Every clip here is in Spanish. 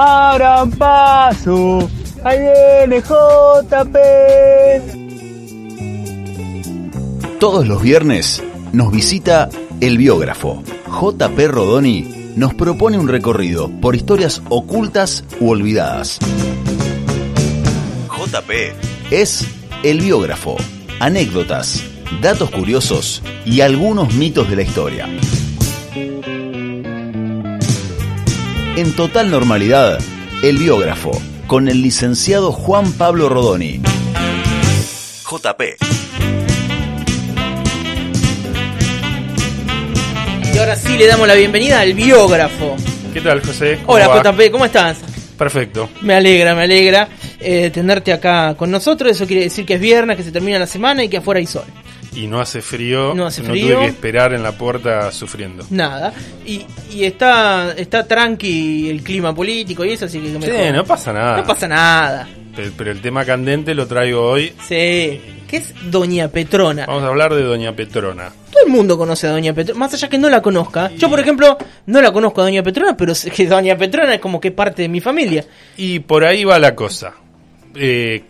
Abran paso, ahí viene JP. Todos los viernes nos visita el biógrafo. JP Rodoni nos propone un recorrido por historias ocultas u olvidadas. JP es el biógrafo. Anécdotas, datos curiosos y algunos mitos de la historia. En total normalidad, el biógrafo, con el licenciado Juan Pablo Rodoni. JP. Y ahora sí le damos la bienvenida al biógrafo. ¿Qué tal, José? ¿Cómo Hola, va? JP, ¿cómo estás? Perfecto. Me alegra, me alegra eh, tenerte acá con nosotros. Eso quiere decir que es viernes, que se termina la semana y que afuera hay sol. Y no hace frío. No hace tuve frío. que esperar en la puerta sufriendo. Nada. Y, y está, está tranqui el clima político y eso, así que Sí, mejor. no pasa nada. No pasa nada. Pero, pero el tema candente lo traigo hoy. Sí. ¿Qué es Doña Petrona? Vamos a hablar de Doña Petrona. Todo el mundo conoce a Doña Petrona, más allá que no la conozca. Yo, por ejemplo, no la conozco a Doña Petrona, pero sé que Doña Petrona es como que parte de mi familia. Y por ahí va la cosa. Eh,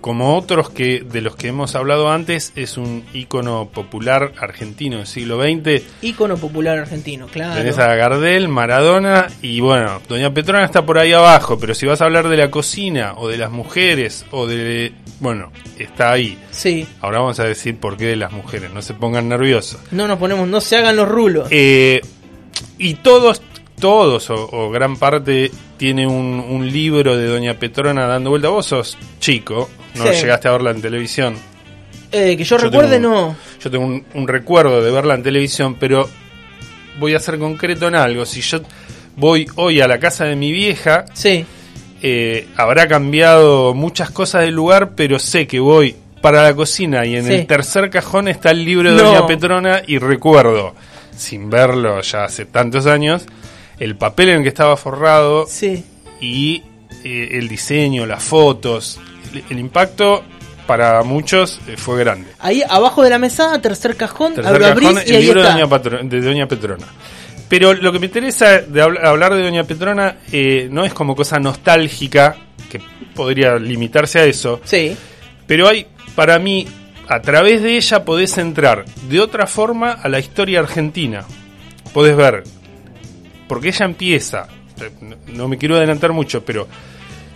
como otros que de los que hemos hablado antes, es un ícono popular argentino del siglo XX. Ícono popular argentino, claro. Tenés a Gardel, Maradona y bueno, Doña Petrona está por ahí abajo, pero si vas a hablar de la cocina o de las mujeres o de... Bueno, está ahí. Sí. Ahora vamos a decir por qué de las mujeres, no se pongan nerviosos. No nos ponemos, no se hagan los rulos. Eh, y todos, todos o, o gran parte tiene un, un libro de Doña Petrona dando vuelta. Vos sos chico, no Sí. llegaste a verla en televisión. Eh, que yo, Yo recuerde, un- no. Yo tengo un, un recuerdo de verla en televisión, pero voy a ser concreto en algo. Si yo voy hoy a la casa de mi vieja, Sí. eh, habrá cambiado muchas cosas del lugar, pero sé que voy para la cocina y en Sí. el tercer cajón está el libro de No. Doña Petrona y recuerdo, sin verlo ya hace tantos años, el papel en el que estaba forrado Sí. y eh, el diseño, las fotos, el, el impacto para muchos eh, fue grande. Ahí abajo de la mesa, tercer cajón, Tercer abrís cajón, y el ahí libro de. Doña, Patro- de Doña Petrona. Pero lo que me interesa de habl- hablar de Doña Petrona eh, no es como cosa nostálgica, que podría limitarse a eso, Sí. pero hay, para mí, a través de ella podés entrar de otra forma a la historia argentina. Podés ver, porque ella empieza, eh, no- me quiero adelantar mucho, pero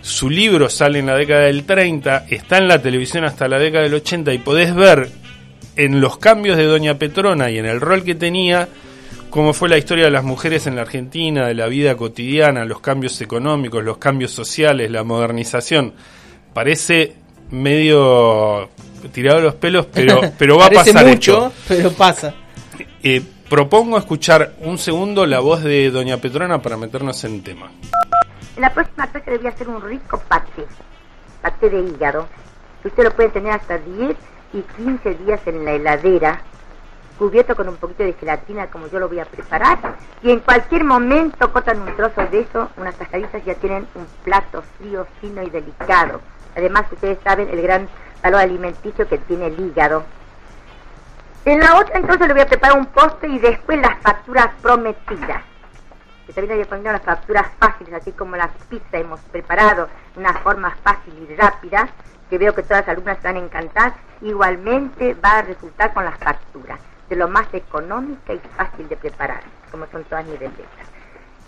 su libro sale en la década del 30, está en la televisión hasta la década del 80 y podés ver en los cambios de Doña Petrona y en el rol que tenía, cómo fue la historia de las mujeres en la Argentina, de la vida cotidiana, los cambios económicos, los cambios sociales, la modernización. Parece medio tirado de los pelos, pero, pero va a pasar mucho, esto. pero pasa. Eh, propongo escuchar un segundo la voz de Doña Petrona para meternos en tema. La próxima clase le voy a hacer un rico paté, paté de hígado, usted lo puede tener hasta 10 y 15 días en la heladera, cubierto con un poquito de gelatina como yo lo voy a preparar, y en cualquier momento cortan un trozo de eso, unas tajaditas ya tienen un plato frío, fino y delicado. Además, ustedes saben el gran valor alimenticio que tiene el hígado. En la otra entonces le voy a preparar un postre y después las facturas prometidas. Que también que poner las facturas fáciles, así como las pizzas. Hemos preparado, una forma fácil y rápida, que veo que todas las alumnas están encantadas, igualmente va a resultar con las facturas, de lo más económica y fácil de preparar, como son todas mis recetas.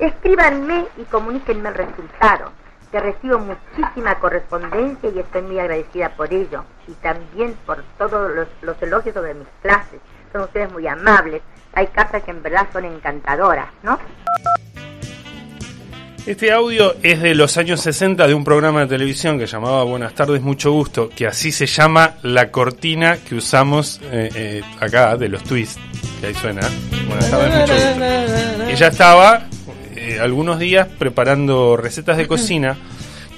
Escríbanme y comuníquenme el resultado, que recibo muchísima correspondencia y estoy muy agradecida por ello, y también por todos los, elogios sobre mis clases. Son ustedes muy amables. Hay cartas que en verdad son encantadoras, ¿no? Este audio es de los años 60 de un programa de televisión que llamaba Buenas tardes, mucho gusto, que así se llama la cortina que usamos eh, eh, acá de los twists, que ahí suena. Buenas tardes, mucho gusto. Ella estaba eh, algunos días preparando recetas de cocina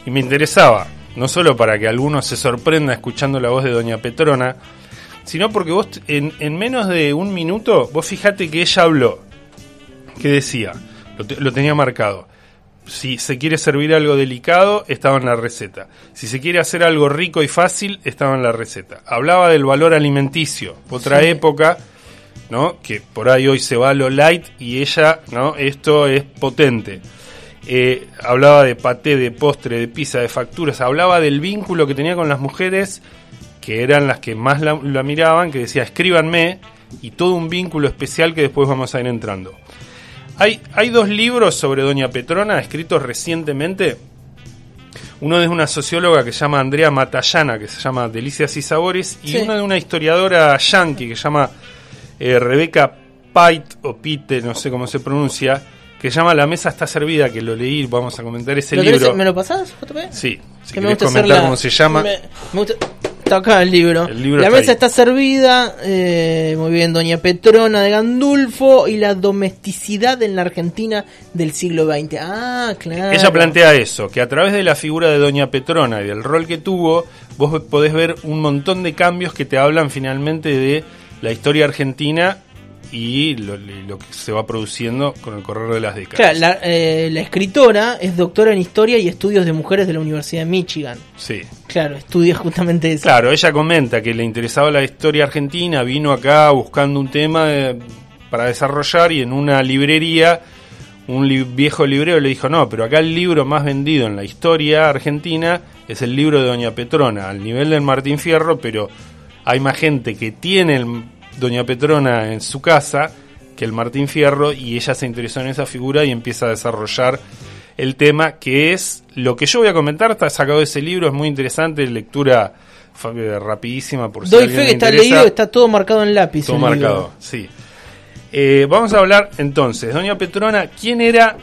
y me interesaba, no solo para que alguno se sorprenda escuchando la voz de Doña Petrona, sino porque vos en, en menos de un minuto, vos fijate que ella habló, que decía, lo, te- lo tenía marcado. Si se quiere servir algo delicado, estaba en la receta. Si se quiere hacer algo rico y fácil, estaba en la receta. Hablaba del valor alimenticio, otra Sí. época, ¿no? Que por ahí hoy se va lo light y ella, ¿no? Esto es potente. eh, hablaba de paté, de postre, de pizza, de facturas, hablaba del vínculo que tenía con las mujeres, que eran las que más la, la miraban, que decía escríbanme, y todo un vínculo especial que después vamos a ir entrando. Hay, hay dos libros sobre Doña Petrona escritos recientemente. Uno es una socióloga que se llama Andrea Matallana, que se llama Delicias y Sabores, y Sí. uno de una historiadora yankee que se llama eh, Rebeca Pite o Pite, no sé cómo se pronuncia, que llama La mesa está servida, que lo leí, vamos a comentar ese ¿Lo querés- libro. ¿Me lo pasás, JP? Sí, si Que querés comentar la- cómo se llama. me- me gusta- Está acá el libro. El libro la está mesa ahí. está servida. eh, muy bien, Doña Petrona de Gandulfo y la domesticidad en la Argentina del siglo XX. Ah, claro. Ella plantea eso, que a través de la figura de Doña Petrona y del rol que tuvo, vos podés ver un montón de cambios que te hablan finalmente de la historia argentina y lo, lo que se va produciendo con el correr de las décadas. Claro, la, eh, la escritora es doctora en Historia y Estudios de Mujeres de la Universidad de Michigan. Sí. Claro, estudia justamente eso. Claro, ella comenta que le interesaba la historia argentina, vino acá buscando un tema eh, para desarrollar y en una librería un li- viejo librero le dijo, no, pero acá el libro más vendido en la historia argentina es el libro de Doña Petrona, al nivel del Martín Fierro, pero hay más gente que tiene el Doña Petrona en su casa que el Martín Fierro y ella se interesó en esa figura y empieza a desarrollar el tema que es lo que yo voy a comentar, está sacado de ese libro, es muy interesante, lectura eh, rapidísima por si Doy fe que está interesa. leído, está todo marcado en lápiz. Todo libro. marcado, sí. Eh, vamos a hablar entonces, Doña Petrona, ¿quién era?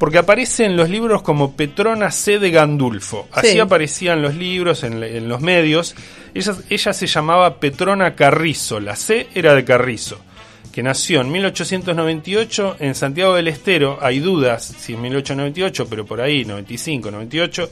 Porque aparece en los libros como Petrona C. de Gandulfo. Así Sí. aparecían los libros, en, en los medios. Ella, ella se llamaba Petrona Carrizo, la C era de Carrizo, que nació en 1898 en Santiago del Estero. Hay dudas si en 1898, pero por ahí, 95, 98.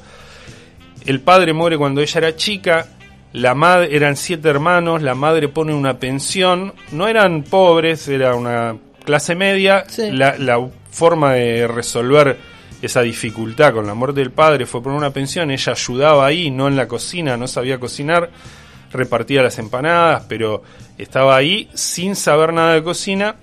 El padre muere cuando ella era chica. La madre eran siete hermanos. La madre pone una pensión. No eran pobres, era una clase media. Sí. La, la forma de resolver esa dificultad con la muerte del padre fue poner una pensión. Ella ayudaba ahí, no en la cocina, no sabía cocinar. Repartía las empanadas, pero estaba ahí sin saber nada de cocina.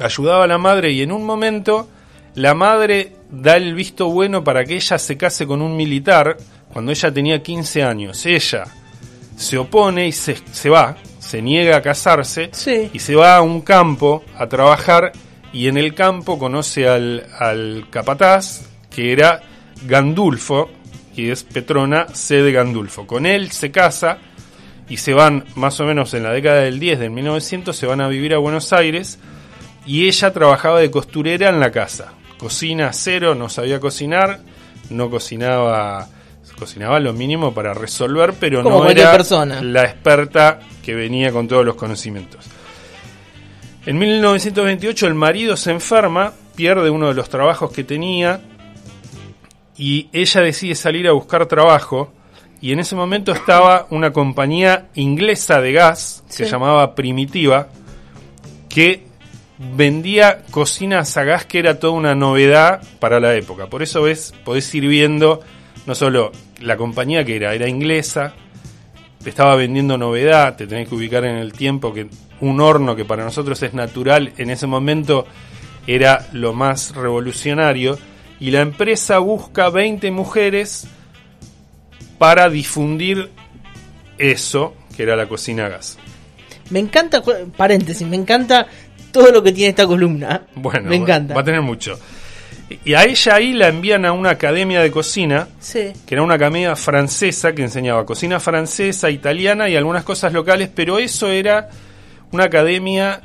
Ayudaba a la madre y en un momento la madre da el visto bueno para que ella se case con un militar cuando ella tenía 15 años. Ella se opone y se, se va, se niega a casarse Sí. y se va a un campo a trabajar y en el campo conoce al, al capataz que era Gandulfo, que es Petrona C. de Gandulfo. Con él se casa y se van más o menos en la década del 10 del 1900, se van a vivir a Buenos Aires y ella trabajaba de costurera en la casa. Cocina cero, no sabía cocinar, no cocinaba, cocinaba lo mínimo para resolver, pero Como no era persona. la experta que venía con todos los conocimientos. En 1928 el marido se enferma, pierde uno de los trabajos que tenía y ella decide salir a buscar trabajo y en ese momento estaba una compañía inglesa de gas que Sí. se llamaba Primitiva que vendía cocinas a gas que era toda una novedad para la época. Por eso ves, podés ir viendo no solo la compañía que era, era inglesa, te estaba vendiendo novedad, te tenés que ubicar en el tiempo que un horno que para nosotros es natural, en ese momento era lo más revolucionario, y la empresa busca 20 mujeres para difundir eso, que era la cocina a gas. Me encanta, paréntesis, me encanta todo lo que tiene esta columna. Bueno, me encanta. va a tener mucho. Y a ella ahí la envían a una academia de cocina, Sí. que era una academia francesa que enseñaba cocina francesa, italiana y algunas cosas locales, pero eso era una academia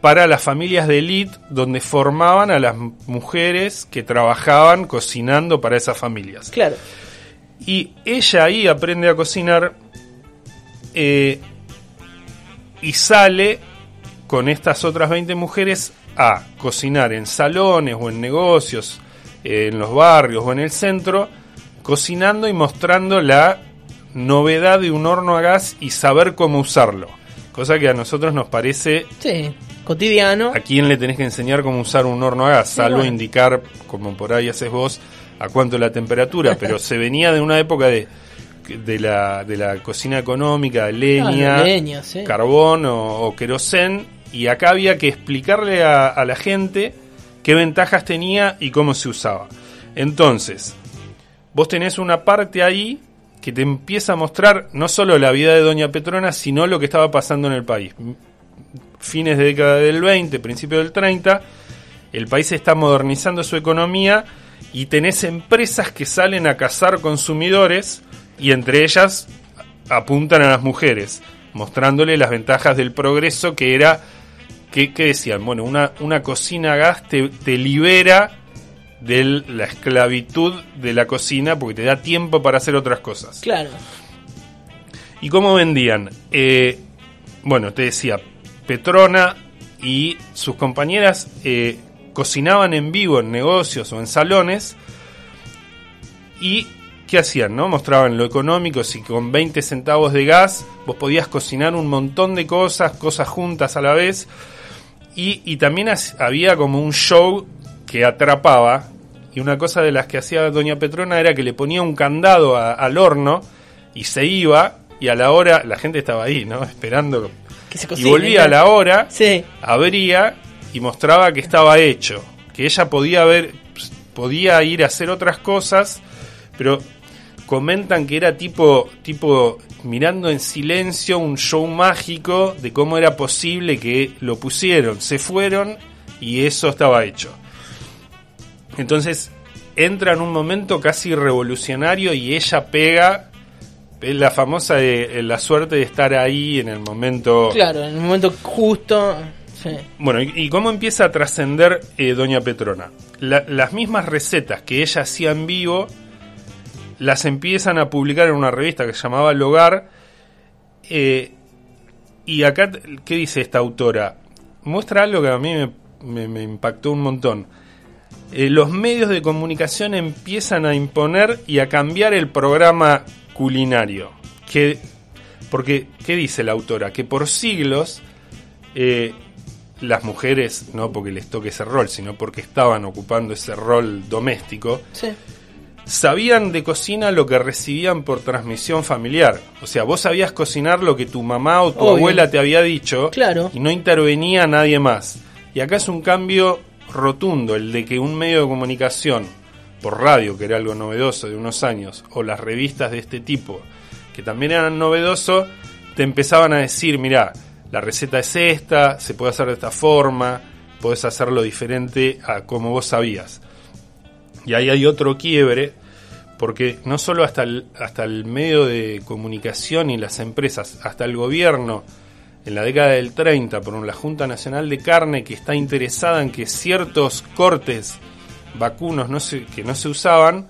para las familias de élite donde formaban a las mujeres que trabajaban cocinando para esas familias. Claro. Y ella ahí aprende a cocinar eh, y sale con estas otras 20 mujeres a cocinar en salones o en negocios, eh, en los barrios o en el centro, cocinando y mostrando la novedad de un horno a gas y saber cómo usarlo. Cosa que a nosotros nos parece Sí. Cotidiano. ¿A quién le tenés que enseñar cómo usar un horno a gas? Salvo bueno. indicar, como por ahí haces vos, a cuánto la temperatura. Pero se venía de una época de, de, la, de la cocina económica, leña, Ah, leña, sí. carbón o, o querosén. Y acá había que explicarle a, a la gente qué ventajas tenía y cómo se usaba. Entonces, vos tenés una parte ahí que te empieza a mostrar no solo la vida de Doña Petrona, sino lo que estaba pasando en el país. Fines de década del 20, principio del 30, el país está modernizando su economía y tenés empresas que salen a cazar consumidores y entre ellas apuntan a las mujeres, mostrándole las ventajas del progreso que era, que, decían? Bueno, una, una cocina a gas te, te libera de la esclavitud de la cocina porque te da tiempo para hacer otras cosas. Claro. ¿Y cómo vendían? Eh, bueno, te decía, Petrona y sus compañeras eh, cocinaban en vivo en negocios o en salones y ¿qué hacían? no? Mostraban lo económico, si con 20 centavos de gas vos podías cocinar un montón de cosas, cosas juntas a la vez y, y también había como un show que atrapaba y una cosa de las que hacía doña Petrona era que le ponía un candado al horno y se iba y a la hora la gente estaba ahí, ¿no? Esperando. y volvía a la hora, abría y mostraba que estaba hecho, que ella podía ver, podía ir a hacer otras cosas, pero comentan que era tipo, tipo mirando en silencio un show mágico de cómo era posible que lo pusieron, se fueron y eso estaba hecho. Entonces entra en un momento casi revolucionario y ella pega la famosa de la suerte de estar ahí en el momento. Claro, en el momento justo. Bueno, y, cómo empieza a trascender eh, Doña Petrona? las mismas recetas que ella hacía en vivo las empiezan a publicar en una revista que se llamaba El Hogar. Eh, y acá, ¿qué dice esta autora? Muestra algo que a mí me impactó un montón eh, los medios de comunicación empiezan a imponer y a cambiar el programa culinario. Que, porque, ¿qué dice la autora? Que por siglos eh, las mujeres, no porque les toque ese rol, sino porque estaban ocupando ese rol doméstico, sabían de cocina lo que recibían por transmisión familiar. O sea, vos sabías cocinar lo que tu mamá o tu abuela te había dicho claro. y no intervenía nadie más. Y acá es un cambio rotundo el de que un medio de comunicación por radio, que era algo novedoso de unos años, o las revistas de este tipo, que también eran novedoso, te empezaban a decir, mira, la receta es esta, se puede hacer de esta forma, podés hacerlo diferente a como vos sabías. Y ahí hay otro quiebre, porque no solo hasta el, hasta el medio de comunicación y las empresas, hasta el gobierno, en la década del 30 por la Junta Nacional de Carne que está interesada en que ciertos cortes vacunos no que no se usaban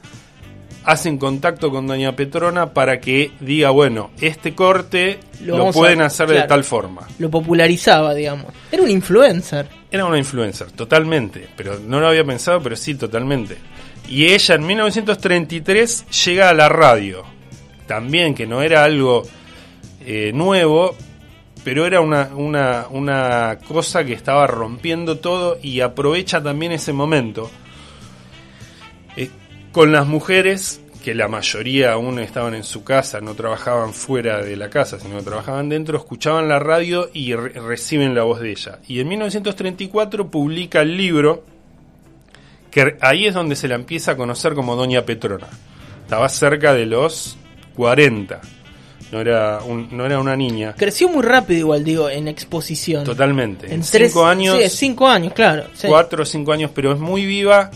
hacen contacto con Doña Petrona para que diga, bueno, este corte lo, pueden hacer de tal forma. Lo popularizaba, digamos. Era un influencer. Era una influencer, totalmente. Pero no lo había pensado, pero sí, totalmente. Y ella en 1933 llega a la radio. También, que no era algo eh, nuevo, pero era una, una, una cosa que estaba rompiendo todo y aprovecha también ese momento. Eh, con las mujeres, que la mayoría aún estaban en su casa, no trabajaban fuera de la casa, sino que trabajaban dentro, escuchaban la radio y reciben la voz de ella. Y en 1934 publica el libro, que ahí es donde se la empieza a conocer como Doña Petrona. Estaba cerca de los 40 no era, no era una niña. Creció muy rápido igual, digo, en exposición. Totalmente. En cinco años. Sí, cinco años, claro. Cuatro o cinco años, pero es muy viva.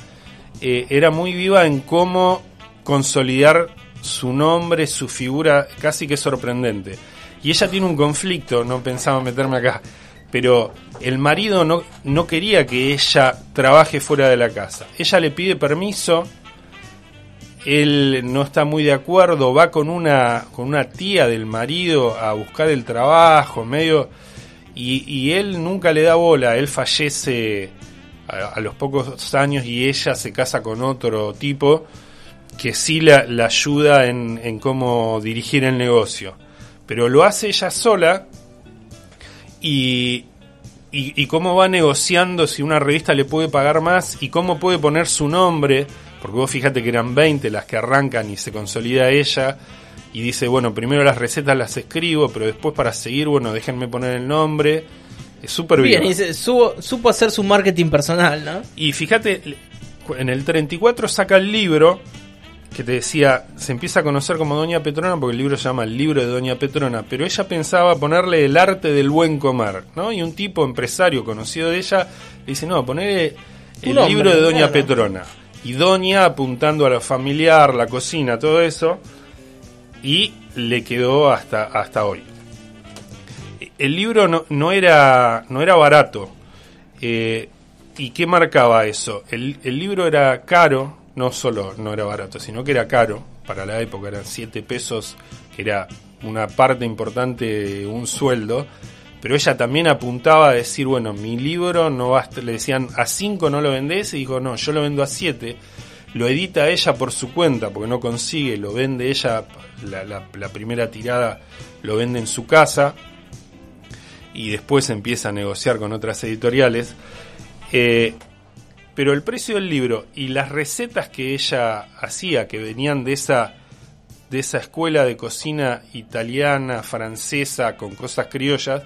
Eh, era muy viva en cómo consolidar su nombre, su figura, casi que sorprendente. Y ella tiene un conflicto, no pensaba meterme acá, pero el marido no, no quería que ella trabaje fuera de la casa. Ella le pide permiso él no está muy de acuerdo, va con una, con una tía del marido a buscar el trabajo, medio, y, él nunca le da bola, él fallece a, los pocos años y ella se casa con otro tipo que sí la, ayuda en, en, cómo dirigir el negocio. Pero lo hace ella sola y, y, y cómo va negociando si una revista le puede pagar más y cómo puede poner su nombre porque vos fíjate que eran 20 las que arrancan y se consolida ella y dice, bueno, primero las recetas las escribo, pero después para seguir, bueno, déjenme poner el nombre. Es súper Bien, viva. y se- supo, supo hacer su marketing personal, ¿no? Y fíjate, en el 34 saca el libro que te decía, se empieza a conocer como Doña Petrona porque el libro se llama El libro de Doña Petrona, pero ella pensaba ponerle el arte del buen comer, ¿no? Y un tipo empresario conocido de ella le dice, no, ponerle el nombre, libro de Doña claro. Petrona. Doña apuntando a la familiar, la cocina, todo eso, y le quedó hasta, hasta hoy. El libro no, no era, no era barato. Eh, ¿Y qué marcaba eso? El, el libro era caro, no solo no era barato, sino que era caro. Para la época eran 7 pesos, que era una parte importante de un sueldo. Pero ella también apuntaba a decir, bueno, mi libro no basta. Le decían, a 5 no lo vendés. Y dijo, no, yo lo vendo a 7. Lo edita ella por su cuenta, porque no consigue, lo vende ella, la, primera tirada lo vende en su casa y después empieza a negociar con otras editoriales. Eh, pero el precio del libro y las recetas que ella hacía, que venían de esa, de esa escuela de cocina italiana, francesa, con cosas criollas,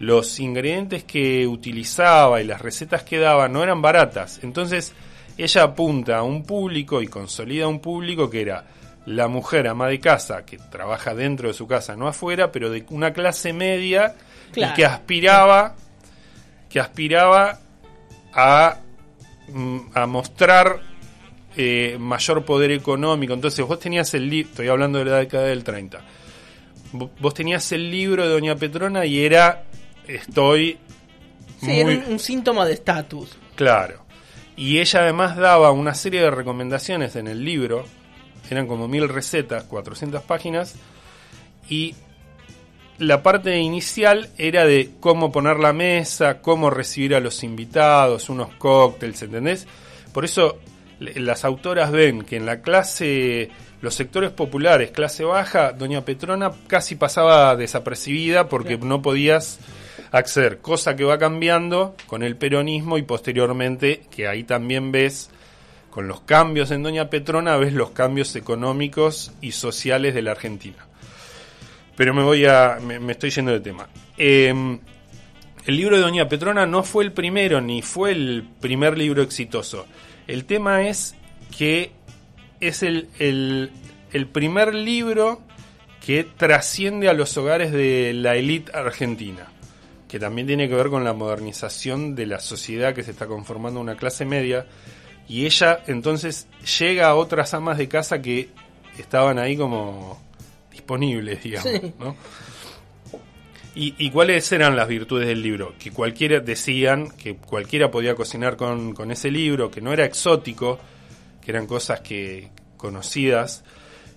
los ingredientes que utilizaba y las recetas que daba no eran baratas. Entonces ella apunta a un público y consolida un público que era la mujer ama de casa, que trabaja dentro de su casa, no afuera, pero de una clase media Claro. y que aspiraba, que aspiraba a, mm, a mostrar eh, mayor poder económico. Entonces vos tenías el libro, estoy hablando de la década del 30, Vo- vos tenías el libro de Doña Petrona y era, estoy Sí, era un, un síntoma de estatus. claro. Y ella además daba una serie de recomendaciones en el libro, eran como mil recetas, 400 páginas, y la parte inicial era de cómo poner la mesa, cómo recibir a los invitados, unos cócteles, ¿entendés? Por eso las autoras ven que en la clase, los sectores populares, clase baja, Doña Petrona casi pasaba desapercibida porque no podías acceder, cosa que va cambiando con el peronismo y posteriormente, que ahí también ves, con los cambios en Doña Petrona, ves los cambios económicos y sociales de la Argentina. Pero me voy a. me, estoy yendo de tema. Eh, el libro de Doña Petrona no fue el primero, ni fue el primer libro exitoso. El tema es que es el, el, el primer libro que trasciende a los hogares de la élite argentina, que también tiene que ver con la modernización de la sociedad que se está conformando una clase media, y ella entonces llega a otras amas de casa que estaban ahí como disponibles, digamos, Sí. ¿no? ¿Y, y cuáles eran las virtudes del libro? Que cualquiera decían que cualquiera podía cocinar con, con ese libro, que no era exótico, que eran cosas que conocidas,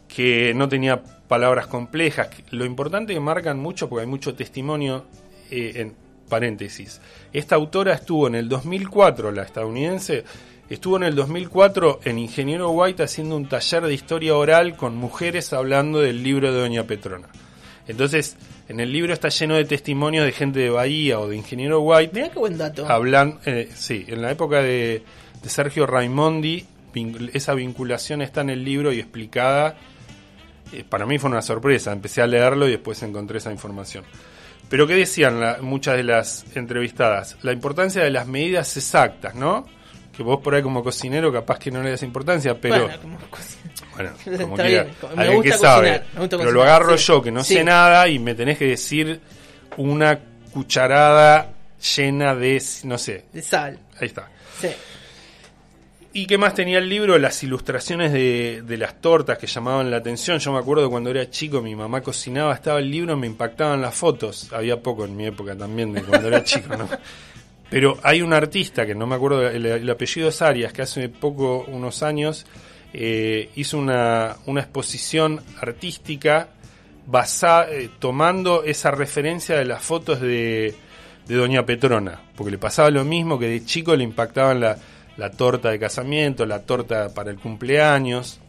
que no tenía palabras complejas. Lo importante que marcan mucho, porque hay mucho testimonio, eh, en paréntesis. Esta autora estuvo en el 2004, la estadounidense, estuvo en el 2004 en Ingeniero White haciendo un taller de historia oral con mujeres hablando del libro de Doña Petrona. Entonces, en el libro está lleno de testimonios de gente de Bahía o de Ingeniero White Mirá qué buen dato. Hablan, eh, sí, en la época de, de Sergio Raimondi, vincul- esa vinculación está en el libro y explicada. Eh, para mí fue una sorpresa, empecé a leerlo y después encontré esa información. Pero ¿qué decían la- muchas de las entrevistadas? La importancia de las medidas exactas, ¿no? Que vos por ahí como cocinero capaz que no le das importancia, pero... Bueno, como Bueno, como quiera. Me Alguien gusta que sabe. cocinar, me gusta Pero lo agarro sí. yo, que no Sí. sé nada, y me tenés que decir una cucharada llena de, no sé, de sal. ahí está. Sí. ¿Y qué más tenía el libro? Las ilustraciones de, las tortas que llamaban la atención. Yo me acuerdo cuando era chico, mi mamá cocinaba, estaba el libro, me impactaban las fotos. Había poco en mi época también, de cuando era chico, ¿no? Pero hay un artista, que no me acuerdo, el, el apellido es Arias, que hace poco, unos años, eh, hizo una, una exposición artística basada, eh, tomando esa referencia de las fotos de, de Doña Petrona, porque le pasaba lo mismo que de chico le impactaban la, la torta de casamiento, la torta para el cumpleaños.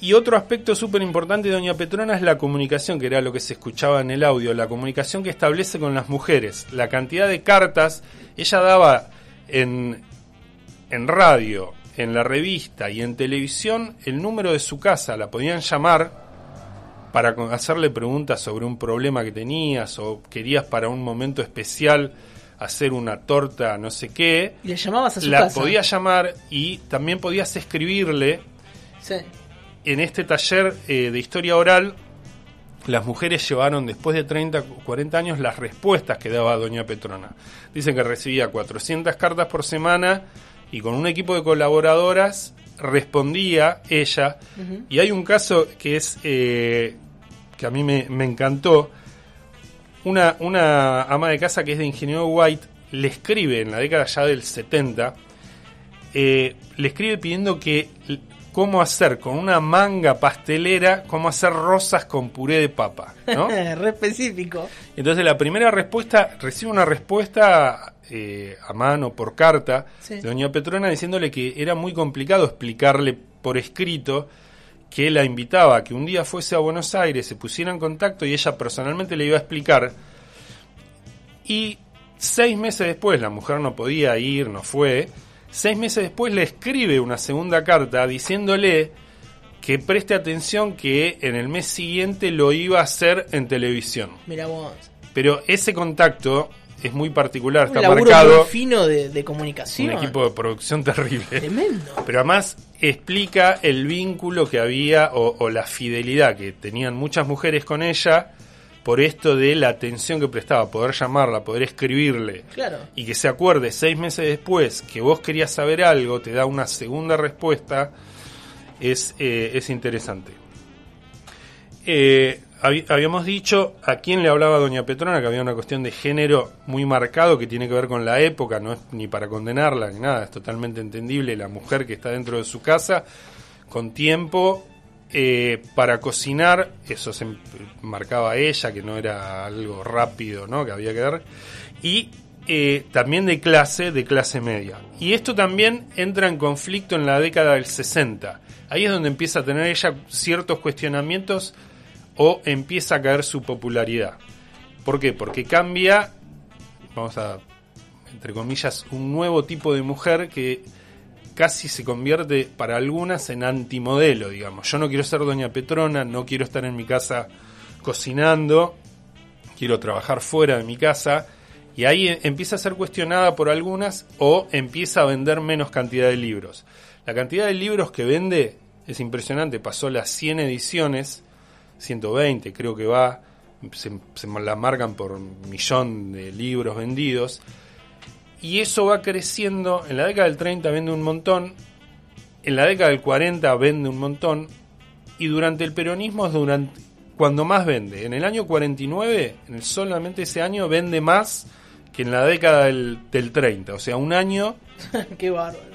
Y otro aspecto súper importante de Doña Petrona es la comunicación, que era lo que se escuchaba en el audio, la comunicación que establece con las mujeres. La cantidad de cartas, ella daba en, en radio, en la revista y en televisión el número de su casa, la podían llamar para hacerle preguntas sobre un problema que tenías o querías para un momento especial hacer una torta, no sé qué, Y le llamabas a su la casa. podías llamar y también podías escribirle Sí. en este taller eh, de historia oral, las mujeres llevaron después de 30, 40 años las respuestas que daba Doña Petrona. Dicen que recibía 400 cartas por semana y con un equipo de colaboradoras respondía ella. Y hay un caso que es eh, que a mí me, me encantó. Una, una ama de casa que es de Ingeniero White le escribe en la década ya del 70 eh, le escribe pidiendo que cómo hacer con una manga pastelera, cómo hacer rosas con puré de papa, ¿no? Re específico. Entonces la primera respuesta, recibe una respuesta eh, a mano, por carta, Sí. de doña Petrona diciéndole que era muy complicado explicarle por escrito que la invitaba a que un día fuese a Buenos Aires, se pusiera en contacto y ella personalmente le iba a explicar. Y seis meses después, la mujer no podía ir, no fue. Seis meses después le escribe una segunda carta diciéndole que preste atención que en el mes siguiente lo iba a hacer en televisión. Mira vos. Pero ese contacto es muy particular, Un está marcado muy fino de, de comunicación. un equipo de producción terrible. Tremendo. Pero además explica el vínculo que había o, o la fidelidad que tenían muchas mujeres con ella por esto de la atención que prestaba, poder llamarla, poder escribirle. Claro. Y que se acuerde seis meses después que vos querías saber algo, te da una segunda respuesta, es, eh, es interesante. Eh, habíamos dicho a quién le hablaba Doña Petrona, que había una cuestión de género muy marcado que tiene que ver con la época, no es ni para condenarla ni nada, es totalmente entendible la mujer que está dentro de su casa con tiempo eh, para cocinar, eso se marcaba ella, que no era algo rápido, ¿no? que había que ver, y eh, también de clase, de clase media. Y esto también entra en conflicto en la década del 60. Ahí es donde empieza a tener ella ciertos cuestionamientos o empieza a caer su popularidad. ¿Por qué? Porque cambia, vamos a, entre comillas, un nuevo tipo de mujer que casi se convierte para algunas en antimodelo, digamos. Yo no quiero ser doña Petrona, no quiero estar en mi casa cocinando, quiero trabajar fuera de mi casa. Y ahí e- empieza a ser cuestionada por algunas o empieza a vender menos cantidad de libros. La cantidad de libros que vende es impresionante, pasó las 100 ediciones, 120 creo que va, se, se la marcan por millón de libros vendidos. Y eso va creciendo. En la década del 30 vende un montón. En la década del 40 vende un montón. Y durante el peronismo es durante, cuando más vende. En el año 49, en el- solamente ese año, vende más que en la década del, del 30. O sea, un año. Qué bárbaro.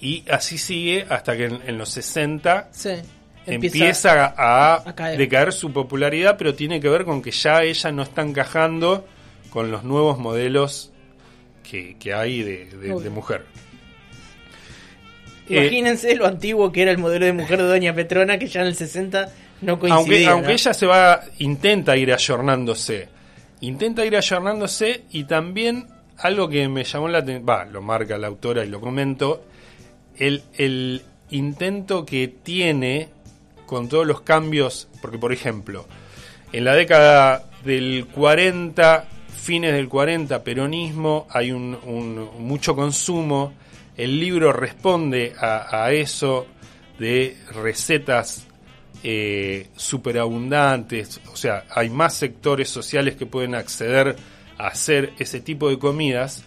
Y así sigue hasta que en, en los 60 Sí. Empieza, a, a caer. decaer su popularidad, pero tiene que ver con que ya ella no está encajando con los nuevos modelos que, que hay de, de- Obvio. de mujer. Eh, Imagínense lo antiguo que era el modelo de mujer de Doña Petrona, que ya en el 60 no coincidía. aunque, aunque ¿no? ella se va, intenta ir ayornándose, intenta ir ayornándose y también algo que me llamó la atención, va, lo marca la autora y lo comento, el, el intento que tiene con todos los cambios, porque por ejemplo, en la década del 40, fines del 40, peronismo, hay un, mucho consumo, el libro responde a, a eso de recetas eh, superabundantes, o sea, hay más sectores sociales que pueden acceder a hacer ese tipo de comidas,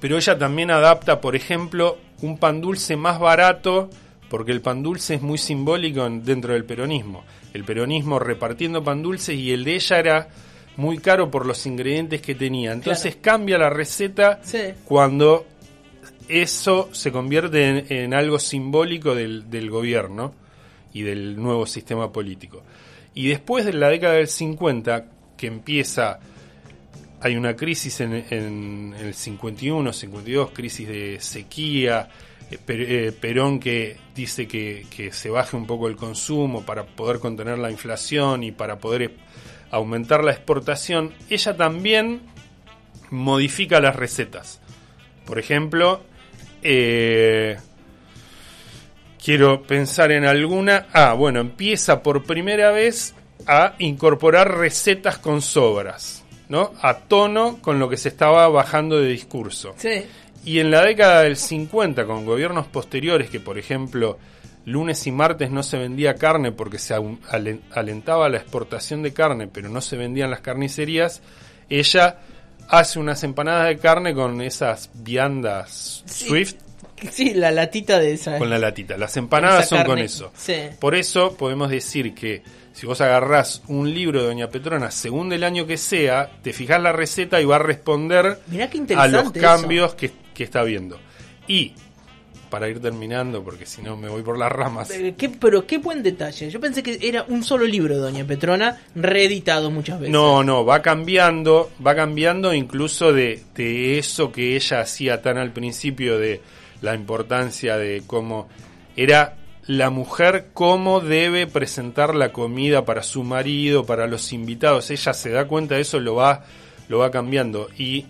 pero ella también adapta, por ejemplo, un pan dulce más barato, porque el pan dulce es muy simbólico en- dentro del peronismo. El peronismo repartiendo pan dulce y el de ella era muy caro por los ingredientes que tenía. Entonces cambia la receta Sí. cuando eso se convierte en, en algo simbólico del, del gobierno y del nuevo sistema político. Y después de la década del 50, que empieza, hay una crisis en, en el 51, 52, crisis de sequía, Perón que dice que, se baje un poco el consumo para poder contener la inflación y para poder eh, aumentar la exportación, ella también modifica las recetas. Por ejemplo, eh, quiero pensar en alguna. Ah, bueno, empieza por primera vez a incorporar recetas con sobras, ¿no? A tono con lo que se estaba bajando de discurso. Sí. Y en la década del 50, con gobiernos posteriores, que por ejemplo lunes y martes no se vendía carne porque se alentaba la exportación de carne, pero no se vendían las carnicerías, ella hace unas empanadas de carne con esas viandas Sí. Swift Sí, la latita de esa. con la latita. Las empanadas son con eso. Sí. Por eso podemos decir que si vos agarrás un libro de Doña Petrona, según el año que sea, te fijás la receta y va a responder Mirá qué a los cambios que, que está viendo. Y, para ir terminando, porque si no me voy por las ramas. Eh, qué- pero qué buen detalle. Yo pensé que era un solo libro Doña Petrona, reeditado muchas veces. no, no, va cambiando, va cambiando incluso de, de eso que ella hacía tan al principio de la importancia de cómo era la mujer cómo debe presentar la comida para su marido, para los invitados. Ella se da cuenta de eso, lo va, lo va cambiando. Y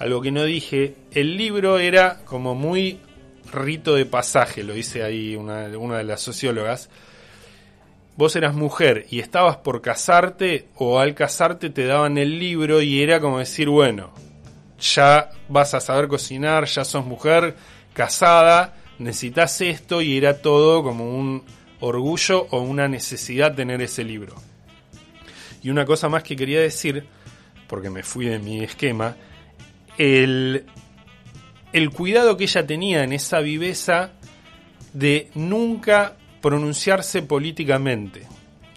algo que no dije, el libro era como muy rito de pasaje, lo dice ahí una, una de las sociólogas. Vos eras mujer y estabas por casarte o al casarte te daban el libro y era como decir, bueno, ya vas a saber cocinar, ya sos mujer, casada, necesitas esto y era todo como un orgullo o una necesidad tener ese libro. Y una cosa más que quería decir, porque me fui de mi esquema, el, el cuidado que ella tenía en esa viveza de nunca pronunciarse políticamente.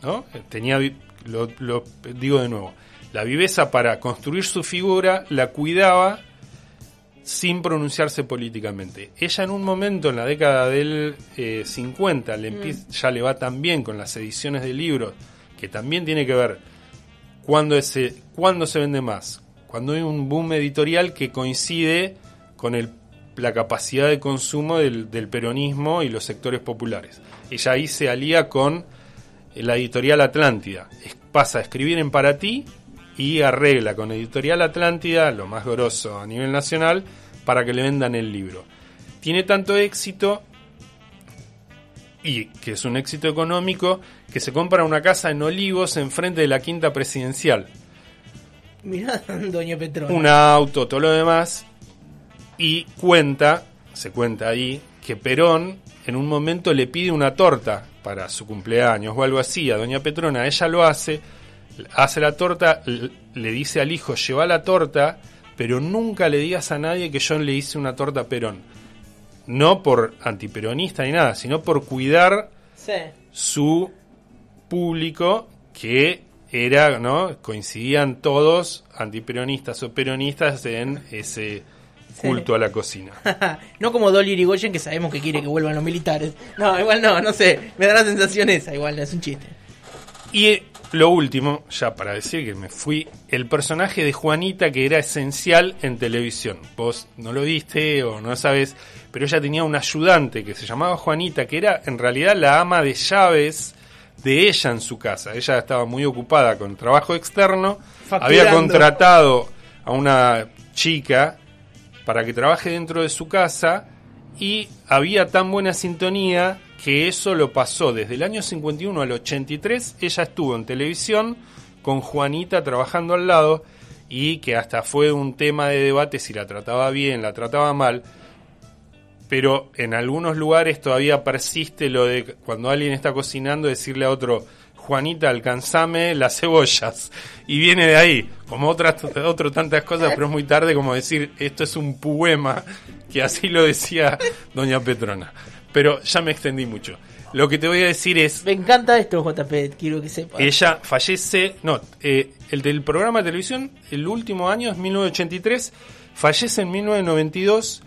¿no? Tenía, lo, lo digo de nuevo, la viveza para construir su figura la cuidaba sin pronunciarse políticamente. Ella en un momento, en la década del eh, 50, le empie- ya le va tan bien con las ediciones de libros, que también tiene que ver cuándo, ese, cuándo se vende más. Cuando hay un boom editorial que coincide con el, la capacidad de consumo del, del peronismo y los sectores populares. Ella ahí se alía con la editorial Atlántida. Pasa a escribir en Para Ti y arregla con Editorial Atlántida, lo más grosso a nivel nacional, para que le vendan el libro. Tiene tanto éxito y que es un éxito económico que se compra una casa en Olivos enfrente de la quinta presidencial. Mirá, Doña Petrona. Un auto, todo lo demás. Y cuenta, se cuenta ahí, que Perón en un momento le pide una torta para su cumpleaños o algo así a Doña Petrona. Ella lo hace, hace la torta, le dice al hijo, lleva la torta, pero nunca le digas a nadie que yo le hice una torta a Perón. No por antiperonista ni nada, sino por cuidar Sí. su público que era, ¿no? Coincidían todos antiperonistas o peronistas en ese culto a la cocina. no como Dolly Irigoyen que sabemos que quiere que vuelvan los militares. No, igual no, no sé. Me da la sensación esa, igual es un chiste. Y eh, lo último, ya para decir que me fui, el personaje de Juanita que era esencial en televisión. Vos no lo viste o no sabes, pero ella tenía un ayudante que se llamaba Juanita, que era en realidad la ama de llaves de ella en su casa. Ella estaba muy ocupada con trabajo externo, Facturando. había contratado a una chica para que trabaje dentro de su casa y había tan buena sintonía que eso lo pasó desde el año 51 al 83. Ella estuvo en televisión con Juanita trabajando al lado y que hasta fue un tema de debate si la trataba bien, la trataba mal. Pero en algunos lugares todavía persiste lo de cuando alguien está cocinando decirle a otro, Juanita, alcanzame las cebollas. Y viene de ahí, como otras otro tantas cosas, pero es muy tarde como decir, esto es un poema, que así lo decía doña Petrona. Pero ya me extendí mucho. Lo que te voy a decir es, Me encanta esto, JP, quiero que sepas. ella fallece, no, eh, el del programa de televisión, el último año es 1983, fallece en 1992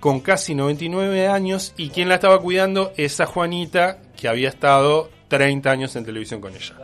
con casi 99 años y quien la estaba cuidando esa Juanita que había estado 30 años en televisión con ella.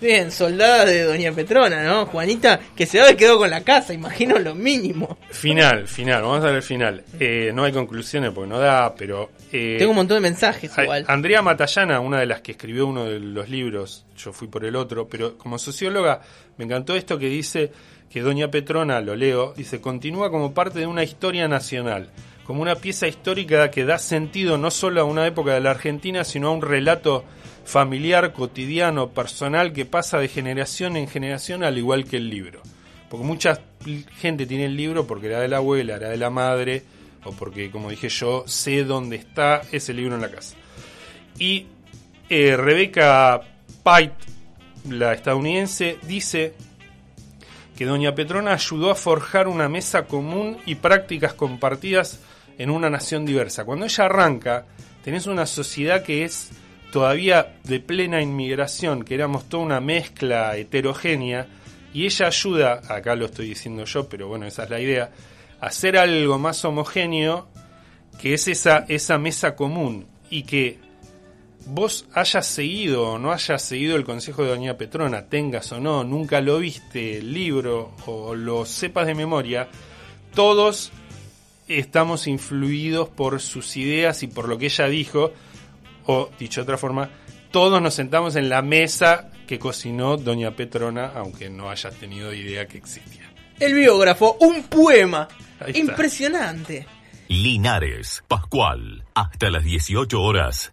Bien, soldada de Doña Petrona, ¿no? Juanita, que se había quedado con la casa, imagino lo mínimo. Final, final, vamos a ver el final. Eh, no hay conclusiones porque no da, pero... eh, Tengo un montón de mensajes igual. Andrea Matallana, una de las que escribió uno de los libros, yo fui por el otro, pero como socióloga me encantó esto que dice que Doña Petrona, lo leo, dice, continúa como parte de una historia nacional, como una pieza histórica que da sentido no solo a una época de la Argentina, sino a un relato familiar, cotidiano, personal, que pasa de generación en generación al igual que el libro. Porque mucha gente tiene el libro porque era de la abuela, era de la madre, o porque, como dije yo, sé dónde está ese libro en la casa. Y eh, Rebecca Pite, la estadounidense, dice que Doña Petrona ayudó a forjar una mesa común y prácticas compartidas en una nación diversa. Cuando ella arranca, tenés una sociedad que es todavía de plena inmigración, que éramos toda una mezcla heterogénea, y ella ayuda, acá lo estoy diciendo yo, pero bueno, esa es la idea, a hacer algo más homogéneo, que es esa, esa mesa común, y que vos hayas seguido o no hayas seguido el consejo de Doña Petrona, tengas o no, nunca lo viste, el libro o lo sepas de memoria, todos estamos influidos por sus ideas y por lo que ella dijo, o dicho de otra forma, todos nos sentamos en la mesa que cocinó Doña Petrona, aunque no hayas tenido idea que existía. El biógrafo, un poema. Impresionante. Linares, Pascual, hasta las 18 horas,